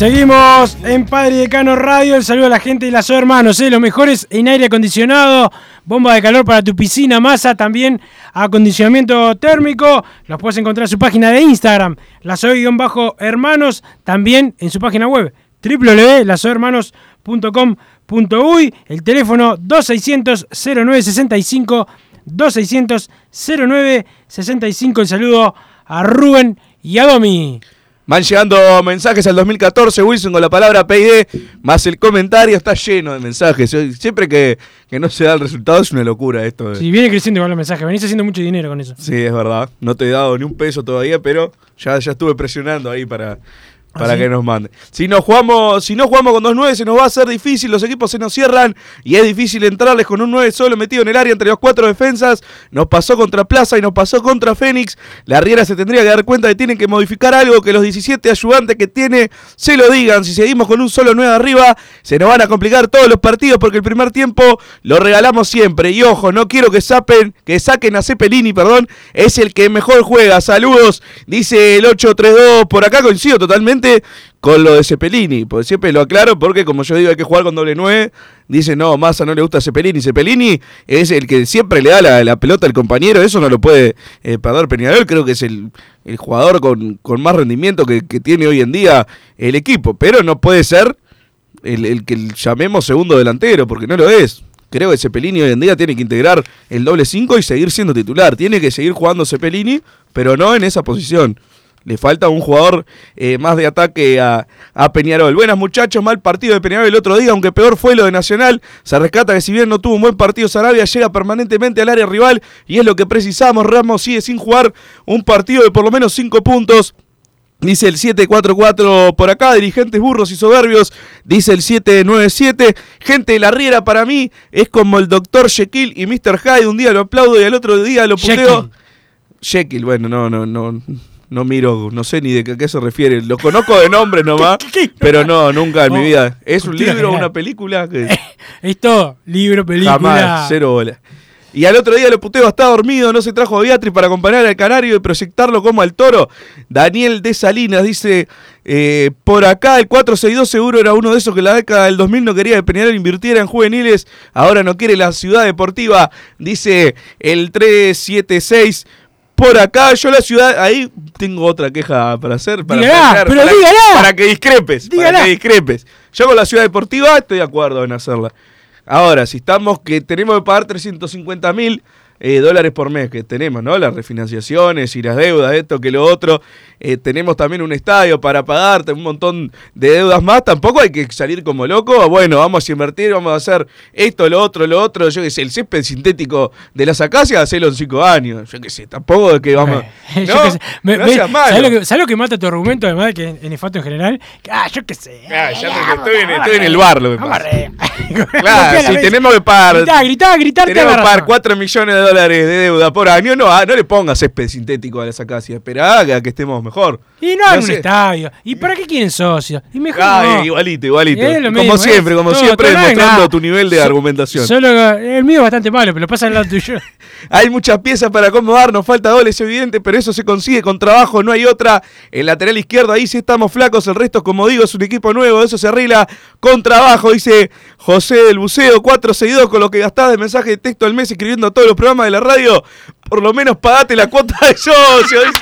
Seguimos en Padre Decano Radio. El saludo a la gente de las hermanos, ¿eh? los mejores en aire acondicionado, bomba de calor para tu piscina, masa, también acondicionamiento térmico. Los puedes encontrar en su página de Instagram, lasoy-hermanos, también en su página web www.lasoyhermanos.com.uy, el teléfono 2600 0965 2600 0965. El saludo a Rubén y a Domi. Van llegando mensajes al 2014, Wilson, con la palabra PID, más el comentario está lleno de mensajes. Siempre que, que no se da el resultado es una locura esto. Si viene creciendo igual los mensajes, venís haciendo mucho dinero con eso. Sí, es verdad. No te he dado ni un peso todavía, pero ya, ya estuve presionando ahí para, para ¿Ah, que nos mande. Si no jugamos, si no jugamos con dos 9 se nos va a hacer difícil, los equipos se nos cierran y es difícil entrarles con un 9 solo metido en el área entre los cuatro defensas. Nos pasó contra Plaza y nos pasó contra Fénix. La Riera se tendría que dar cuenta de que tienen que modificar algo, que los 17 ayudantes que tiene se lo digan. Si seguimos con un solo 9 arriba, se nos van a complicar todos los partidos porque el primer tiempo lo regalamos siempre. Y ojo, no quiero que sapen, que saquen a Cepelini, perdón, es el que mejor juega. Saludos, dice el 832. Por acá coincido totalmente con lo de Cepelini. Porque siempre lo aclaro porque como yo digo hay que jugar con doble 9. Dice, no, Massa no le gusta Cepelini. Cepelini es el que siempre le da la, la pelota al compañero. Eso no lo puede eh, perder Peñarol. Creo que es el, el jugador con, con más rendimiento que, que tiene hoy en día el equipo. Pero no puede ser el, el que llamemos segundo delantero, porque no lo es. Creo que Cepelini hoy en día tiene que integrar el doble 5 y seguir siendo titular. Tiene que seguir jugando Cepelini, pero no en esa posición. Le falta un jugador eh, más de ataque a, a Peñarol. Buenas muchachos, mal partido de Peñarol el otro día, aunque peor fue lo de Nacional. Se rescata que si bien no tuvo un buen partido, Sarabia llega permanentemente al área rival y es lo que precisamos. Ramos sigue sin jugar un partido de por lo menos 5 puntos. Dice el 744 por acá, dirigentes burros y soberbios. Dice el 797. Gente de la Riera para mí es como el Dr. Jekyll y Mr. Hyde. Un día lo aplaudo y al otro día lo puteo. Jekyll, bueno, no, no, no. No miro, no sé ni de qué, a qué se refiere. Lo conozco de nombre nomás, [laughs] pero no, nunca en mi vida. ¿Es un libro o general. una película? Que [laughs] Esto, libro, película. Jamás, cero bola. Y al otro día lo puteo, está dormido, no se trajo a Beatriz para acompañar al canario y proyectarlo como al toro. Daniel de Salinas dice, eh, por acá el 462 seguro era uno de esos que en la década del 2000 no quería que Peñarol invirtiera en juveniles, ahora no quiere la ciudad deportiva, dice el 376. Por acá, yo la ciudad, ahí tengo otra queja para hacer. Para Dígala, plantear, pero para, dígala. Para que discrepes. Dígala. Para que discrepes. Yo con la ciudad deportiva estoy de acuerdo en hacerla. Ahora, si estamos que tenemos que pagar 350 mil eh, dólares por mes que tenemos, ¿no? Las refinanciaciones y las deudas, esto que lo otro. Eh, tenemos también un estadio para pagar, un montón de deudas más. Tampoco hay que salir como loco. Bueno, vamos a invertir, vamos a hacer esto, lo otro, lo otro. Yo qué sé, el césped sintético de las acacias, hacerlo en cinco años. Yo qué sé, tampoco es que vamos. Eh, [laughs] yo No, qué sé. Me- no me- seas malo. ¿sabés, lo que, sabés lo que mata tu argumento, además de que en, en Nefasto en general? Que, Ah, yo qué sé. Ah, ya estoy, en, estoy en el bar, lo que pasa. Claro, [laughs] si tenemos que pagar. Gritá, gritá, gritá. Tenemos que pagar 4 millones de dólares de deuda por año. No, ah, no le pongas césped sintético a las acacias. Esperá a que estemos mejor. Y no hagan un estadio. ¿Y para qué quieren socios? Y mejor no. igualito, igualito. Como mismo, siempre, es como siempre, hay demostrando tu nivel de So- argumentación. Solo el mío es bastante malo, pero pasa al lado tuyo. [laughs] Hay muchas piezas para acomodar, nos falta goles, es evidente, pero eso se consigue con trabajo, no hay otra. El lateral izquierdo, ahí sí estamos flacos, el resto, como digo, es un equipo nuevo, eso se arregla con trabajo, dice José del Buceo, 462, con lo que gastás de mensaje de texto al mes escribiendo todos los programas de la radio, por lo menos pagate la cuota de socio. dice. [laughs]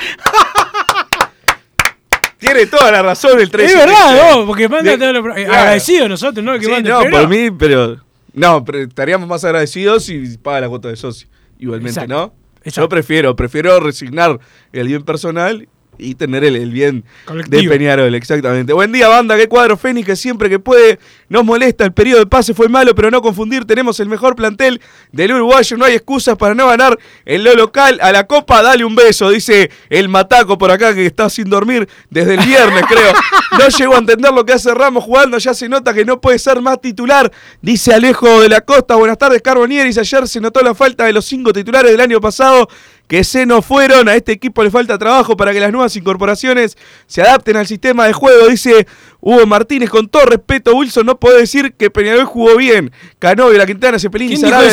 Tiene toda la razón el 3. Es verdad, vos, porque manda todos los pro- eh, Claro. agradecidos nosotros, ¿no? Que Sí, no, por mí, pero. No, pero estaríamos más agradecidos si paga la cuota de socio. Igualmente, Exacto, ¿no? exacto. Yo prefiero, prefiero resignar el bien personal y tener el, el bien Colectivo. de Peñarol, exactamente. Buen día, banda, qué cuadro Fénix que siempre que puede nos molesta. El periodo de pase fue malo, pero no confundir, tenemos el mejor plantel del uruguayo, no hay excusas para no ganar en lo local. A la copa, dale un beso, dice el mataco por acá que está sin dormir desde el viernes, creo. No llego a entender lo que hace Ramos jugando, ya se nota que no puede ser más titular, dice Alejo de la Costa. Buenas tardes, Carbonieris. Ayer se notó la falta de los cinco titulares del año pasado que se nos fueron. A este equipo le falta trabajo para que las nuevas incorporaciones se adapten al sistema de juego, dice Hugo Martínez. Con todo respeto, Wilson, no puede decir que Peñarol jugó bien. Canovio, La Quintana, ¿Quién dijo Sarabia,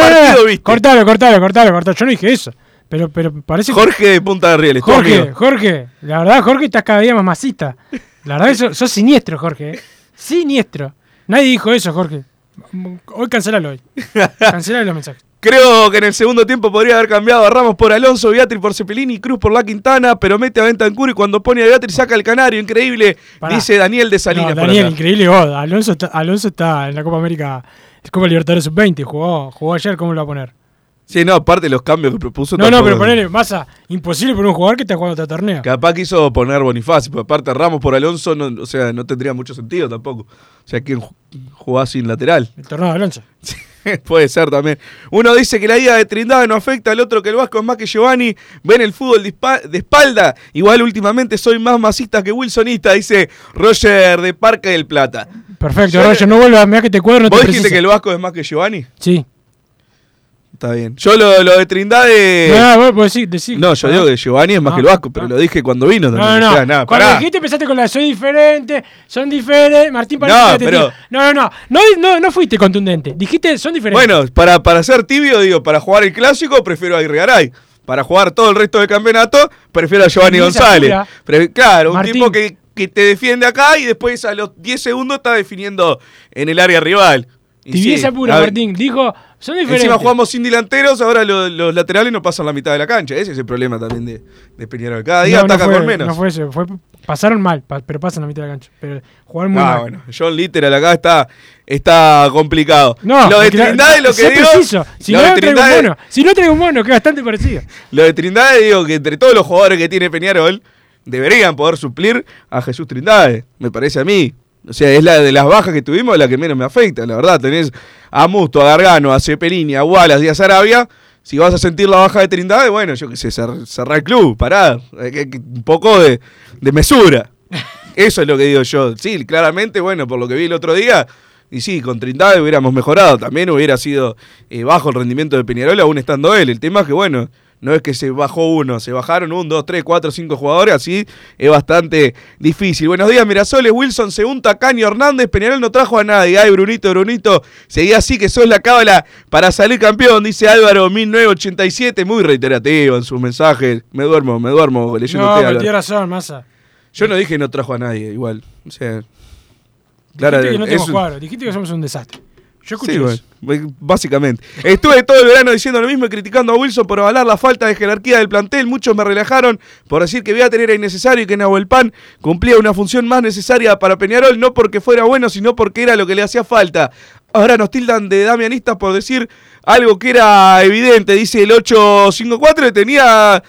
partido viste? Cortalo, cortalo, cortalo, cortalo. Yo no dije eso. Pero, pero parece que- Jorge de Punta de Rieles, Jorge. Jorge, la verdad, Jorge, estás cada día más masista. La verdad, [laughs] sos, sos siniestro, Jorge. eh. Siniestro. Nadie dijo eso, Jorge. Hoy cancelalo hoy. Cancelalo los mensajes. Creo que en el segundo tiempo podría haber cambiado a Ramos por Alonso, Beatriz por Cepelini, Cruz por La Quintana, pero mete a Bentancur y cuando pone a Beatriz saca el canario. Increíble, Pará. dice Daniel de Salinas. No, Daniel, increíble vos. Alonso está, Alonso está en la Copa América, Copa Libertadores Sub-20. Jugó, jugó ayer, ¿cómo lo va a poner? Sí, no, aparte los cambios que propuso. No, no, pero ponele, masa, imposible por un jugador que está jugando otro torneo. Capaz quiso poner Bonifacio, pero aparte Ramos por Alonso, no, o sea, no tendría mucho sentido tampoco. O sea, ¿quién ju- jugaba sin lateral? El torneo de Alonso. [laughs] Puede ser también. Uno dice que la ida de Trindade no afecta al otro que el Vasco es más que Giovanni. Ven el fútbol de, espa- de espalda. Igual últimamente soy más masista que wilsonista, dice Roger de Parque del Plata. Perfecto, Roger, no vuelvas, mirá que te cuadro, no te ¿Vos dijiste que el Vasco es más que Giovanni? Sí. Está bien. Yo lo, lo de Trindade. No, vos podés decir, decir. No, yo digo que Giovanni es más que el Vasco, pero lo dije cuando vino también. No, no, o no. sea, nada, Cuando pará. dijiste empezaste con la soy diferente, son diferentes. Martín No, pero- tira. No, no, no, no. No, no fuiste contundente. Dijiste son diferentes. Bueno, para, para ser tibio, digo, para jugar el clásico prefiero a Irregaray. Para jugar todo el resto del campeonato, prefiero a Giovanni González. claro, un Martín. tipo que, que te defiende acá y después a los 10 segundos está definiendo en el área rival. Y Tibieza sí, pura, Martín. Dijo, son diferentes. Encima jugamos sin delanteros, ahora lo- los, laterales no pasan la mitad de la cancha. Ese es el problema también de, de Peñarol. Cada día No, no ataca fue- con menos. No fue eso. Fue, pasaron mal, pa- pero pasan la mitad de la cancha. Pero jugaron muy Ah, mal. bueno, John Literal acá está, está complicado. No, lo de Trindade, lo que digo. preciso. Si no, de un mono. Si no traigo un mono, que es bastante parecido. Lo de Trindade, digo que entre todos los jugadores que tiene Peñarol, deberían poder suplir a Jesús Trindade, me parece a mí. O sea, es la de las bajas que tuvimos la que menos me afecta, la verdad. Tenés a Musto, a Gargano, a Cepelini, a Wallace y a Sarabia. Si vas a sentir la baja de Trindade, bueno, yo qué sé, cer- cerrar el club, que- Un poco de, de mesura. Eso es lo que digo yo. Sí, claramente, bueno, por lo que vi el otro día, y sí, con Trindade hubiéramos mejorado. También hubiera sido eh, bajo el rendimiento de Peñarol aún estando él. El tema es que, bueno, no es que se bajó uno, se bajaron un, dos, tres, cuatro, cinco jugadores, así es bastante difícil. Buenos días, Mirasoles, Wilson, según Tacaño Hernández, Peñarol no trajo a nadie. Ay, Brunito, Brunito, seguía así que sos la cábala para salir campeón, dice Álvaro 1987, muy reiterativo en sus mensajes. Me duermo, me duermo leyendo No, tiene razón, Massa. Yo no dije no trajo a nadie, igual. O sea, Dijiste que no es cuadro, dijiste que somos un desastre. Yo escuché Sí, b- básicamente. Estuve todo el verano diciendo lo mismo y criticando a Wilson por avalar la falta de jerarquía del plantel. Muchos me relajaron por decir que Beatriz era innecesario y que Nahuel Pan cumplía una función más necesaria para Peñarol, no porque fuera bueno, sino porque era lo que le hacía falta. Ahora nos tildan de damianistas por decir algo que era evidente. Dice el 854 y tenía...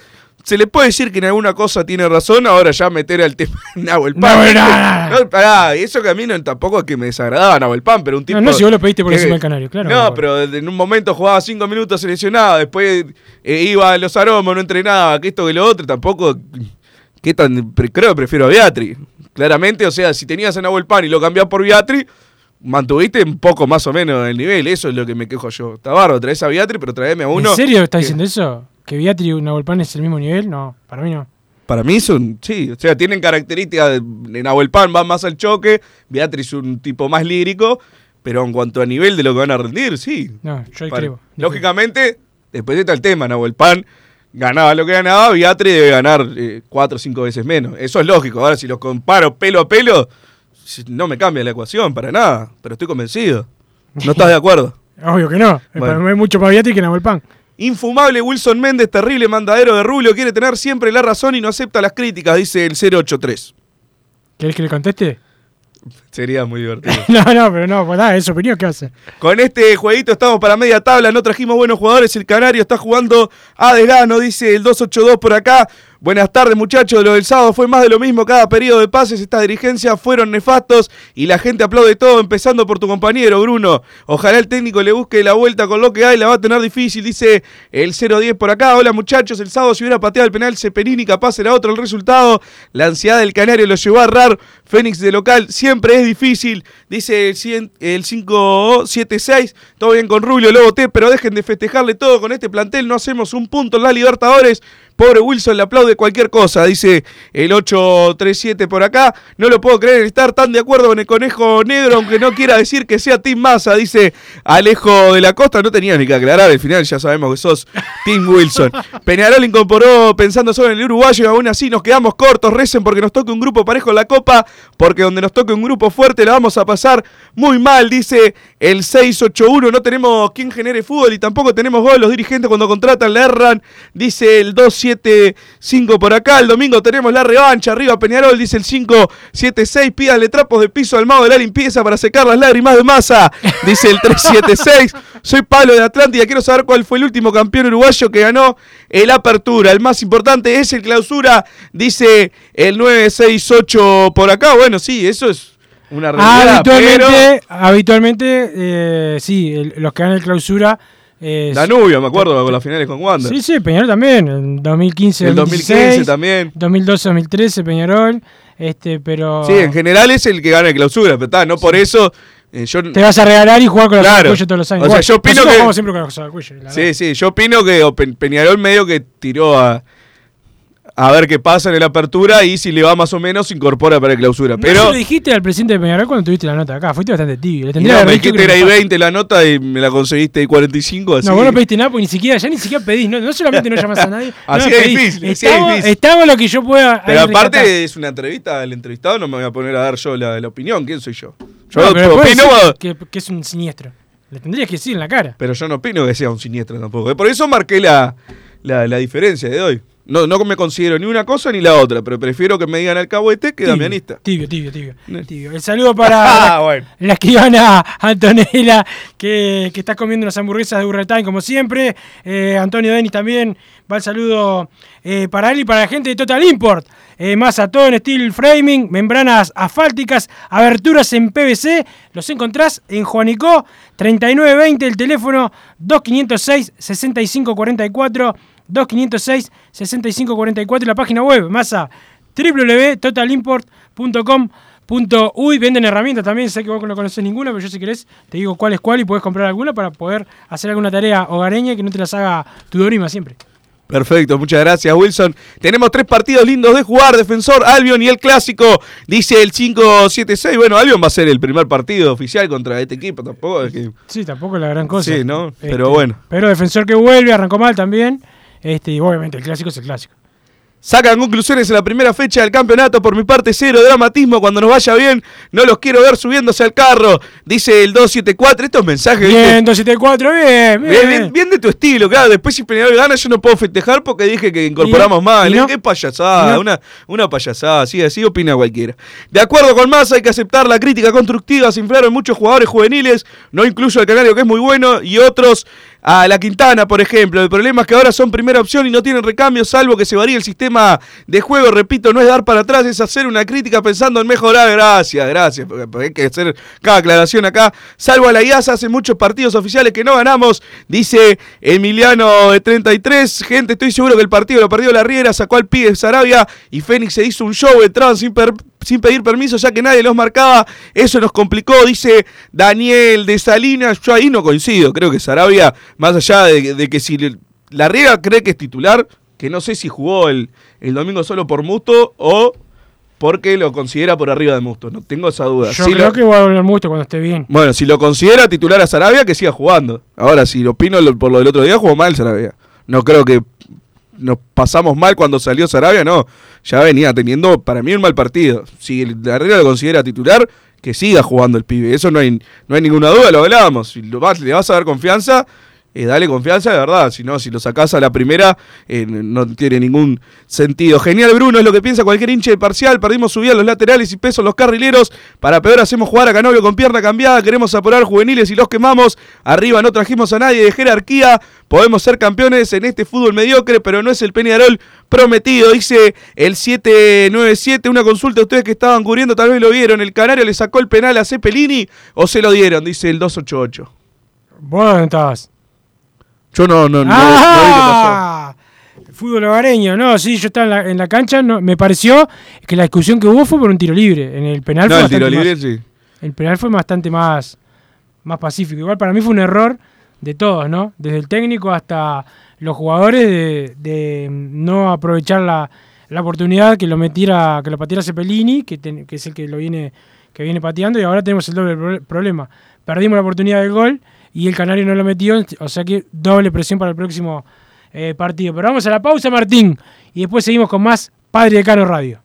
Se le puede decir que en alguna cosa tiene razón, ahora ya meter al tema de Nahuel Pan. No, no, no. No, pará, eso que a mí no, tampoco es que me desagradaba Nahuel Pan, pero un tipo... no, si vos lo pediste por que- encima del Canario, claro. No, pero en un momento jugaba cinco minutos seleccionado, después eh, iba a los aromos, no entrenaba, que esto que lo otro, tampoco. ¿Qué tan? creo que prefiero a Beatriz. Claramente, o sea, si tenías a Nahuel Pan y lo cambiás por Beatriz, mantuviste un poco más o menos el nivel. Eso es lo que me quejo yo. Está bárbaro, traes a Beatriz, pero traeme a uno. ¿En serio estás que- diciendo eso? ¿Que Beatriz y Nahuelpan es el mismo nivel? No, para mí no. Para mí son, sí, o sea, tienen características de, Nahuel Pan, van más al choque, Beatriz un tipo más lírico, pero en cuanto a nivel de lo que van a rendir, sí. No, yo ahí Para- creo. Lógicamente, después está el tema, Nahuel Pan ganaba lo que ganaba, Beatriz debe ganar eh, cuatro o cinco veces menos. Eso es lógico. Ahora, si los comparo pelo a pelo, no me cambia la ecuación para nada, pero estoy convencido. ¿No estás de acuerdo? [laughs] Obvio que no. Bueno. Para mí es mucho más Beatriz que Nahuelpan. Infumable Wilson Méndez, terrible mandadero de Rubio, quiere tener siempre la razón y no acepta las críticas, dice el 083. ¿Querés que le conteste? Sería muy divertido. [laughs] No, no, pero no, pues nada, es su opinión, ¿qué hace? Con este jueguito estamos para media tabla, no trajimos buenos jugadores, el Canario está jugando a dice el 282 por acá. Buenas tardes muchachos, lo del sábado fue más de lo mismo, cada periodo de pases, estas dirigencias fueron nefastos y la gente aplaude todo, empezando por tu compañero Bruno. Ojalá el técnico le busque la vuelta con lo que hay, la va a tener difícil, dice el 010 por acá. Hola muchachos, el sábado si hubiera pateado el penal Cepelini capaz era otro el resultado. La ansiedad del Canario lo llevó a errar, Fénix de local siempre es difícil, dice el, 100 el 576. Todo bien con Rubio, Lobo T, pero dejen de festejarle todo con este plantel. No hacemos un punto en la Libertadores. Pobre Wilson le aplaude cualquier cosa, dice el 837 por acá. No lo puedo creer estar tan de acuerdo con el conejo negro, aunque no quiera decir que sea Team Massa, dice Alejo de la Costa. No tenía ni que aclarar, al final ya sabemos que sos Team Wilson. Peñarol incorporó pensando solo en el uruguayo y aún así nos quedamos cortos. Recen porque nos toque un grupo parejo en la Copa, porque donde nos toque un grupo fuerte la vamos a pasar muy mal, dice el 681. No tenemos quien genere fútbol y tampoco tenemos gol. Los dirigentes cuando contratan le erran, dice el 275 por acá. El domingo tenemos la revancha. Arriba Peñarol, dice el 576. Pídale trapos de piso al mago de la limpieza para secar las lágrimas de masa, dice el 376. [laughs] Soy Pablo de Atlántida. Quiero saber cuál fue el último campeón uruguayo que ganó el Apertura. El más importante es el Clausura, dice el 968 por acá. Bueno, sí, eso es una realidad. Habitualmente, pero- habitualmente eh, sí, el- los que ganan el clausura. Eh, Danubio, me acuerdo, con las finales con Wanda. Sí, sí, Peñarol también. En 2015, El 2016, 2015 también. 2012, 2013, Peñarol. Este, pero. Sí, en general es el que gana el clausura, pero está, no por eso. eh, yo, Te vas a regalar y jugar con los Claro. todos los años. O sea, yo opino nosotros que- siempre con los sí, sí, yo opino que Peñarol medio que tiró a, a ver qué pasa en la apertura y si le va más o menos se incorpora para el clausura. ¿No Pero lo dijiste al presidente de Peñarol cuando tuviste la nota acá? Fuiste bastante tibio. Le y no, me dijiste que era pasa. 20 la nota y me la conseguiste y 45, así. No, vos no pediste nada porque ni siquiera, ya ni siquiera pedís. No, no solamente no llamas a nadie. Así no es difícil, así es Estamos, difícil. estamos lo que yo pueda. Pero aparte rescatar. es una entrevista al entrevistado, no me voy a poner a dar yo la, la opinión. ¿Quién soy yo? Yo No, pero opino, que, que es un siniestro. Le tendrías que decir en la cara. pero yo no opino que sea un siniestro tampoco. Por eso marqué la, la, la diferencia de hoy. No, no me considero ni una cosa ni la otra, pero prefiero que me digan alcahuete que Tibio, damianista. Tibio, tibio, tibio. tibio. El saludo para [laughs] Ah, bueno. la escribana Antonella, que, que está comiendo unas hamburguesas de Burger Time, como siempre. Eh, Antonio Denis también va el saludo eh, para él y para la gente de Total Import. Eh, más en steel framing, membranas asfálticas, aberturas en PVC. Los encontrás en Juanicó 3920, el teléfono 2506 6544. 2506 6544 la página web masa www.totalimport.com.uy venden herramientas también, sé que vos no conoces ninguna, pero yo si querés te digo cuál es cuál y puedes comprar alguna para poder hacer alguna tarea hogareña que no te las haga tu Dorima siempre. Perfecto, muchas gracias Wilson. Tenemos tres partidos lindos de jugar, Defensor, Albion y el Clásico, dice el 576. Bueno, Albion va a ser el primer partido oficial contra este equipo, tampoco es que... Sí, tampoco es la gran cosa. Sí, ¿no? Este, Pero bueno. Pero defensor que vuelve, arrancó mal también. Este, y obviamente el clásico es el clásico. Sacan conclusiones en la primera fecha del campeonato. Por mi parte, cero dramatismo. Cuando nos vaya bien, no los quiero ver subiéndose al carro. Dice el 274. Estos mensajes. Bien, 274, bien, bien. Bien, bien, bien de tu estilo, claro. Después, si Peñarol gana, yo no puedo festejar porque dije que incorporamos ¿Y- más. no? Qué payasada, una, una payasada. Así, así opina cualquiera. De acuerdo con más, hay que aceptar la crítica constructiva. Se inflaron muchos jugadores juveniles. No incluyo al Canario, que es muy bueno, y otros. A la Quintana, por ejemplo. El problema es que ahora son primera opción y no tienen recambio, salvo que se varíe el sistema de juego. Repito, no es dar para atrás, es hacer una crítica pensando en mejorar. Gracias, gracias. Hay que hacer cada aclaración acá. Salvo a la IASA, hace muchos partidos oficiales que no ganamos. Dice Emiliano de 33. Gente, estoy seguro que el partido lo perdió la Riera, sacó al pibe Sarabia y Fénix se hizo un show, entraron sin, sin pedir permiso ya que nadie los marcaba. Eso nos complicó, dice Daniel de Salinas. Yo ahí no coincido. Creo que Sarabia, más allá de, de que si la Riera cree que es titular, que no sé si jugó el, el domingo solo por Musto o porque lo considera por arriba de Musto. No tengo esa duda. Yo Si creo lo- que va a volver mucho cuando esté bien. bueno, si lo considera titular a Sarabia, que siga jugando. Ahora, si lo opino lo- por lo del otro día, jugó mal Sarabia. No creo que nos pasamos mal cuando salió Sarabia, no. Ya venía teniendo, para mí, un mal partido. Si el de arriba lo considera titular, que siga jugando el pibe. Eso no hay, no hay ninguna duda, lo hablábamos. Si lo vas- le vas a dar confianza, eh, dale confianza de verdad. Si no, si lo sacás a la primera, eh, no tiene ningún sentido. Genial, Bruno, es lo que piensa cualquier hincha de parcial. Perdimos subida los laterales y pesos los carrileros. Para peor hacemos jugar a Canovio con pierna cambiada. Queremos apurar juveniles y los quemamos. Arriba no trajimos a nadie de jerarquía. Podemos ser campeones en este fútbol mediocre, pero no es el Peñarol prometido. Dice el 797. Una consulta a ustedes que estaban cubriendo, tal vez lo vieron. ¿El Canario le sacó el penal a Cepelini o se lo dieron? Dice el 288. ¿Vos dónde estabas? Yo no, no, no. ¡Ah! Fútbol hogareño, no, sí, yo estaba en la, en la cancha, no, me pareció que la discusión que hubo fue por un tiro libre. En el penal No, fue el tiro libre, más- sí. El penal fue bastante más, más pacífico. Igual para mí fue un error de todos, ¿no? Desde el técnico hasta los jugadores de, de no aprovechar la, la oportunidad que lo metiera, que lo pateara Cepelini, que, ten- que es el que lo viene, que viene pateando, y ahora tenemos el doble pro- problema. Perdimos la oportunidad del gol y el Canario no lo metió, o sea que doble presión para el próximo eh, partido. Pero vamos a la pausa, Martín, y después seguimos con más Padre de Cano Radio.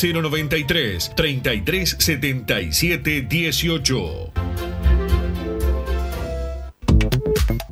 093 33 77 18.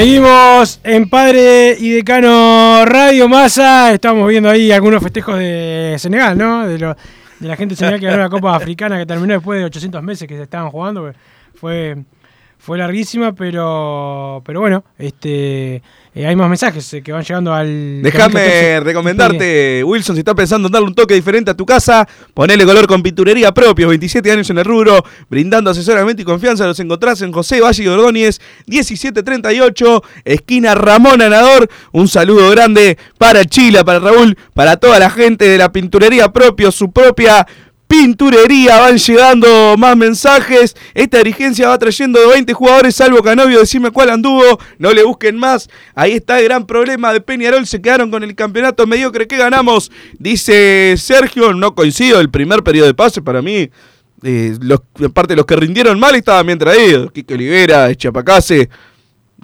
Seguimos en Padre y Decano Radio Massa. Estamos viendo ahí algunos festejos de Senegal, ¿no? De, lo- de la gente de Senegal que ganó la Copa [laughs] Africana que terminó después de 800 meses que se estaban jugando. Fue, fue larguísima, pero, pero bueno, este, eh, hay más mensajes eh, que van llegando al. Déjame 14. recomendarte, Wilson, si estás pensando en darle un toque diferente a tu casa, ponele color con pinturería propios, 27 años en el rubro, brindando asesoramiento y confianza, los encontrás en José Valle y Ordóñez, 1738, esquina Ramón Anador. Un saludo grande para Chila, para Raúl, para toda la gente de la pinturería propios, su propia Pinturería, van llegando más mensajes. Esta dirigencia va trayendo de 20 jugadores, salvo Canovio, decime cuál anduvo. No le busquen más. Ahí está el gran problema de Peñarol. Se quedaron con el campeonato mediocre que ganamos. Dice Sergio, no coincido. El primer periodo de pase para mí. Eh, los, aparte los que rindieron mal estaban bien traídos. Quique Olivera, Chapacase.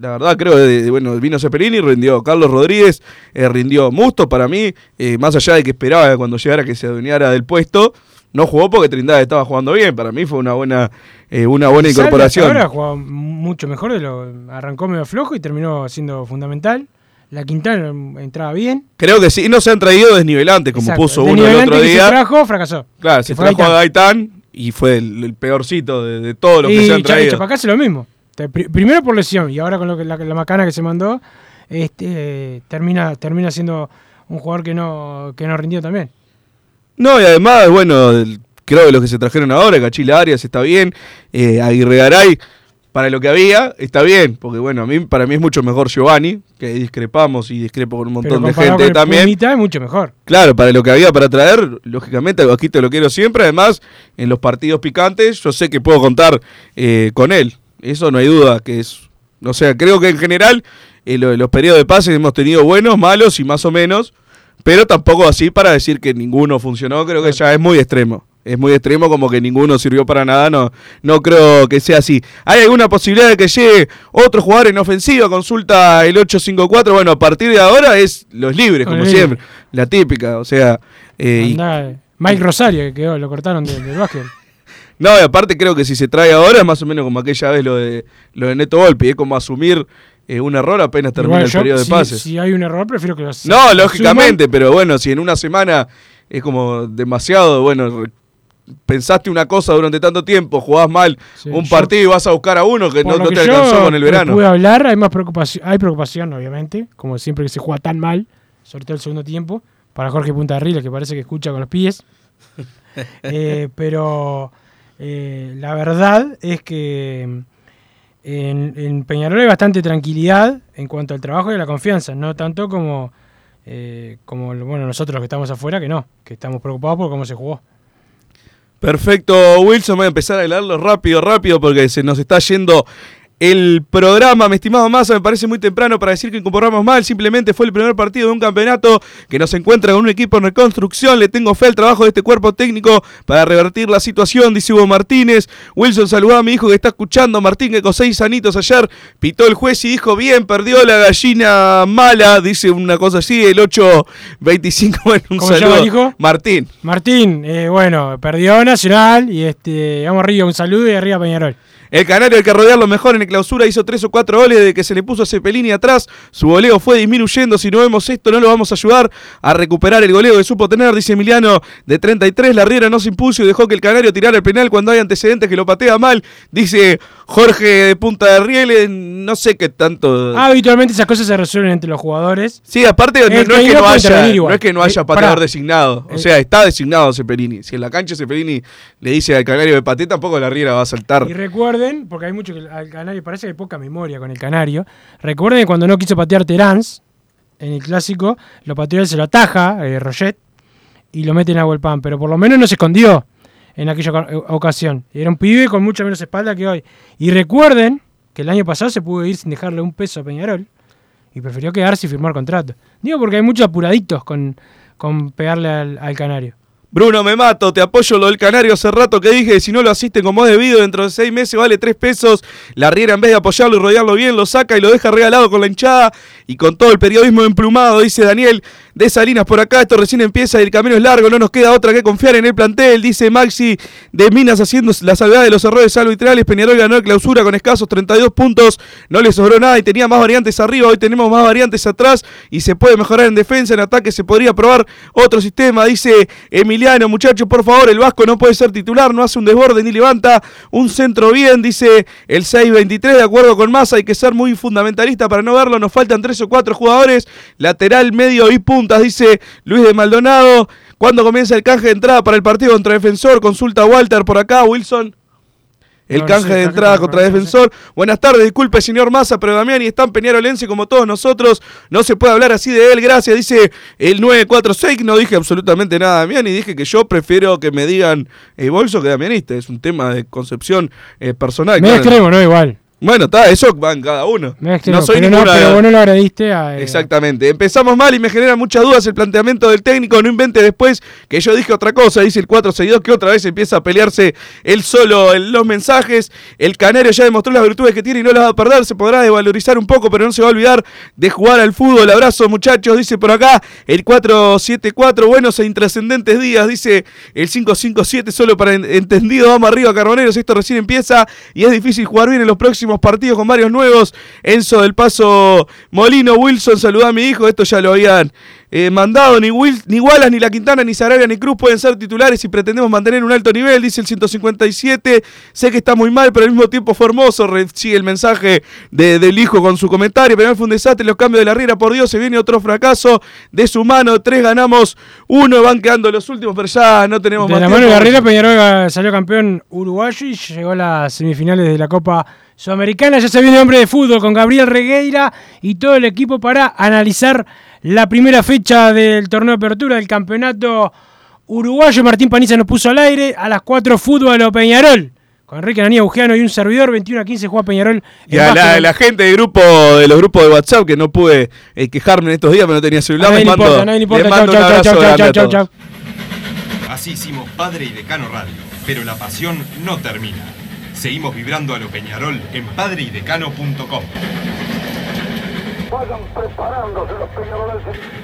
La verdad creo que bueno, vino Cepelini, rindió Carlos Rodríguez, eh, rindió Musto para mí, eh, más allá de que esperaba cuando llegara que se adueñara del puesto, no jugó porque Trindade estaba jugando bien. Para mí fue una buena, eh, una buena incorporación. Ahora jugó mucho mejor de lo arrancó medio flojo y terminó siendo fundamental. La Quintana entraba bien. Creo que sí, no se han traído desnivelantes, como Exacto. puso uno el otro que día. Se trajo, fracasó. Claro, se fue trajo Gaitán. a Gaitán y fue el, el peorcito de, de todos los que y se han traído. Chapacase lo mismo. Te- pri- Primero por lesión y ahora con lo que, la, la macana que se mandó, este, termina, termina siendo un jugador que no, que no rindió también. No, y además, bueno, creo que los que se trajeron ahora, Cachila Arias está bien, eh, Aguirre Garay, para lo que había, está bien, porque bueno, a mí, para mí es mucho mejor Giovanni, que discrepamos y discrepo con un Pero montón de gente con el también. Pumita es mucho mejor. Claro, para lo que había para traer, lógicamente, aquí te lo quiero siempre. Además, en los partidos picantes, yo sé que puedo contar eh, con él. Eso no hay duda, que es. O sea, creo que en general, eh, lo- los periodos de pases hemos tenido buenos, malos y más o menos. Pero tampoco así para decir que ninguno funcionó, creo que ya es muy extremo. Es muy extremo, como que ninguno sirvió para nada, no, no creo que sea así. ¿Hay alguna posibilidad de que llegue otro jugador en ofensiva? Consulta el 854. Bueno, a partir de ahora es los libres, como siempre. La típica, o sea. eh, y- Andá, Mike Rosario, que quedó, lo cortaron del, del básquet. [laughs] no, y aparte creo que si se trae ahora es más o menos como aquella vez lo de, lo de Neto Volpi, es como asumir eh, un error apenas termina el yo, periodo de si- pases. Si hay un error, prefiero que lo No, lógicamente, pero bueno, si en una semana es como demasiado, bueno, pensaste una cosa durante tanto tiempo, jugás mal un yo- partido y vas a buscar a uno que no, lo no que te yo alcanzó con el verano. pude hablar, hay más preocupación, hay preocupación, obviamente, como siempre que se juega tan mal, sobre todo el segundo tiempo, para Jorge Punta que parece que escucha con los pies. [laughs] Eh, pero eh, la verdad es que en, Peñarol hay bastante tranquilidad en cuanto al trabajo y a la confianza, no tanto como, eh, como bueno, nosotros los que estamos afuera, que no, que estamos preocupados por cómo se jugó. Perfecto, Wilson, voy a empezar a leerlo rápido, rápido, porque se nos está yendo el programa. Mi estimado Massa, me parece muy temprano para decir que incorporamos mal. Simplemente fue el primer partido de un campeonato que nos encuentra con un equipo en reconstrucción. Le tengo fe al trabajo de este cuerpo técnico para revertir la situación, dice Hugo Martínez. Wilson saludó a mi hijo que está escuchando. Martín, que con seis anitos ayer pitó el juez y dijo: Bien, perdió la gallina mala. Dice una cosa así, el 8-25. [laughs] Bueno, un ¿Cómo se saludo. llama? Martín. Martín, eh, bueno, perdió Nacional y este, vamos arriba, un saludo y arriba Peñarol. El canario, el que rodearlo mejor en el clausura, hizo tres o cuatro goles de que se le puso a Cepelini atrás. Su goleo fue disminuyendo. Si no vemos esto, no lo vamos a ayudar a recuperar el goleo que supo tener, dice Emiliano, de 33. La Riera no se impuso y dejó que el canario tirara el penal cuando hay antecedentes que lo patea mal. Dice Jorge de Punta de Rieles. No sé qué tanto. Ah, Habitualmente esas cosas se resuelven entre los jugadores. Sí, aparte no, no es que no haya, no es que no haya Eh, pateador pará. designado. O Eh, sea, está designado Cepelini. Si en la cancha Cepelini le dice al canario de paté, tampoco la Riera va a saltar. Y porque hay mucho que al Canario parece que hay poca memoria con el Canario. Recuerden que cuando no quiso patear Terán en el clásico, lo pateó él, se lo ataja, eh, Roget, y lo mete en agua el pan. Pero por lo menos no se escondió en aquella eh, ocasión. Era un pibe con mucha menos espalda que hoy. Y recuerden que el año pasado se pudo ir sin dejarle un peso a Peñarol y prefirió quedarse y firmar contrato. Digo porque hay muchos apuraditos con, con pegarle al Canario. Bruno, me mato, te apoyo lo del canario. Hace rato que dije, si no lo asisten como es debido, dentro de seis meses vale tres pesos. La Riera en vez de apoyarlo y rodearlo bien, lo saca y lo deja regalado con la hinchada y con todo el periodismo emplumado, dice Daniel de Salinas por acá, esto recién empieza y el camino es largo, no nos queda otra que confiar en el plantel, dice Maxi de Minas haciendo la salvedad de los errores arbitrales, Peñarol ganó el clausura con escasos 32 puntos, no le sobró nada y tenía más variantes arriba, hoy tenemos más variantes atrás y se puede mejorar en defensa, en ataque se podría probar otro sistema, dice Emiliano, muchachos, por favor, el Vasco no puede ser titular, no hace un desborde ni levanta un centro bien, dice el 623, de acuerdo con Massa, hay que ser muy fundamentalista para no verlo, nos faltan tres o cuatro jugadores, lateral, medio y puntas, dice Luis de Maldonado, ¿cuándo comienza el canje de entrada para el partido contra Defensor? Consulta Walter por acá, Wilson. El canje de entrada contra Defensor. Buenas tardes, disculpe señor Massa, pero Damián y es tan peñarolense como todos nosotros. No se puede hablar así de él, gracias. Dice el 946. No dije absolutamente nada Damián y dije que yo prefiero que me digan eh, bolso que damianista. Es un tema de concepción eh, personal. Medio claro. extremo, ¿no? Igual. Bueno, está, eso va en cada uno. No soy pero, no, pero vos no lo agrediste a. eh, Exactamente. Empezamos mal y me genera muchas dudas el planteamiento del técnico. No invente después que yo dije otra cosa. Dice el 462 que otra vez empieza a pelearse él solo en los mensajes. El Canario ya demostró las virtudes que tiene y no las va a perder. Se podrá devalorizar un poco, pero no se va a olvidar de jugar al fútbol. Abrazo, muchachos. Dice por acá el 474. Buenos e intrascendentes días. Dice el 557. Solo para en- entendido. Vamos arriba, Carboneros. Esto recién empieza y es difícil jugar bien en los próximos partidos con varios nuevos. Enzo del Paso Molino Wilson, saludá a mi hijo. Esto ya lo habían eh, mandado. Ni, Wil- ni Wallace, ni La Quintana, ni Sarabia, ni Cruz pueden ser titulares si pretendemos mantener un alto nivel, dice el 157. Sé que está muy mal, pero al mismo tiempo fue hermoso. Sigue el mensaje de- del hijo con su comentario. Pero fue un desastre los cambios de la Riera. Por Dios, se viene otro fracaso de su mano. Tres ganamos, uno van quedando los últimos, pero ya no tenemos De más la mano de tiempo. Garrera, Peñarol salió campeón uruguayo y llegó a las semifinales de la Copa Sudamericana. Ya se viene hombre de fútbol con Gabriel Regueira y todo el equipo para analizar la primera fecha del torneo de apertura del campeonato uruguayo. Martín Paniza nos puso al aire a las 4 fútbol o Peñarol. Con Enrique Ananía Bugiano y un servidor, 21 a 15 juega Peñarol. Y en a la, gente de grupo de los grupos de WhatsApp que no pude eh, quejarme en estos días, pero no tenía celular, le mando, importa, a nadie le importa. les Chau, mando un chau, abrazo chau, chau, chau. Así hicimos Padre y Decano Radio, pero la pasión no termina. Seguimos vibrando a lo Peñarol en padreidecano.com. Vayan preparándose los peñarolenses.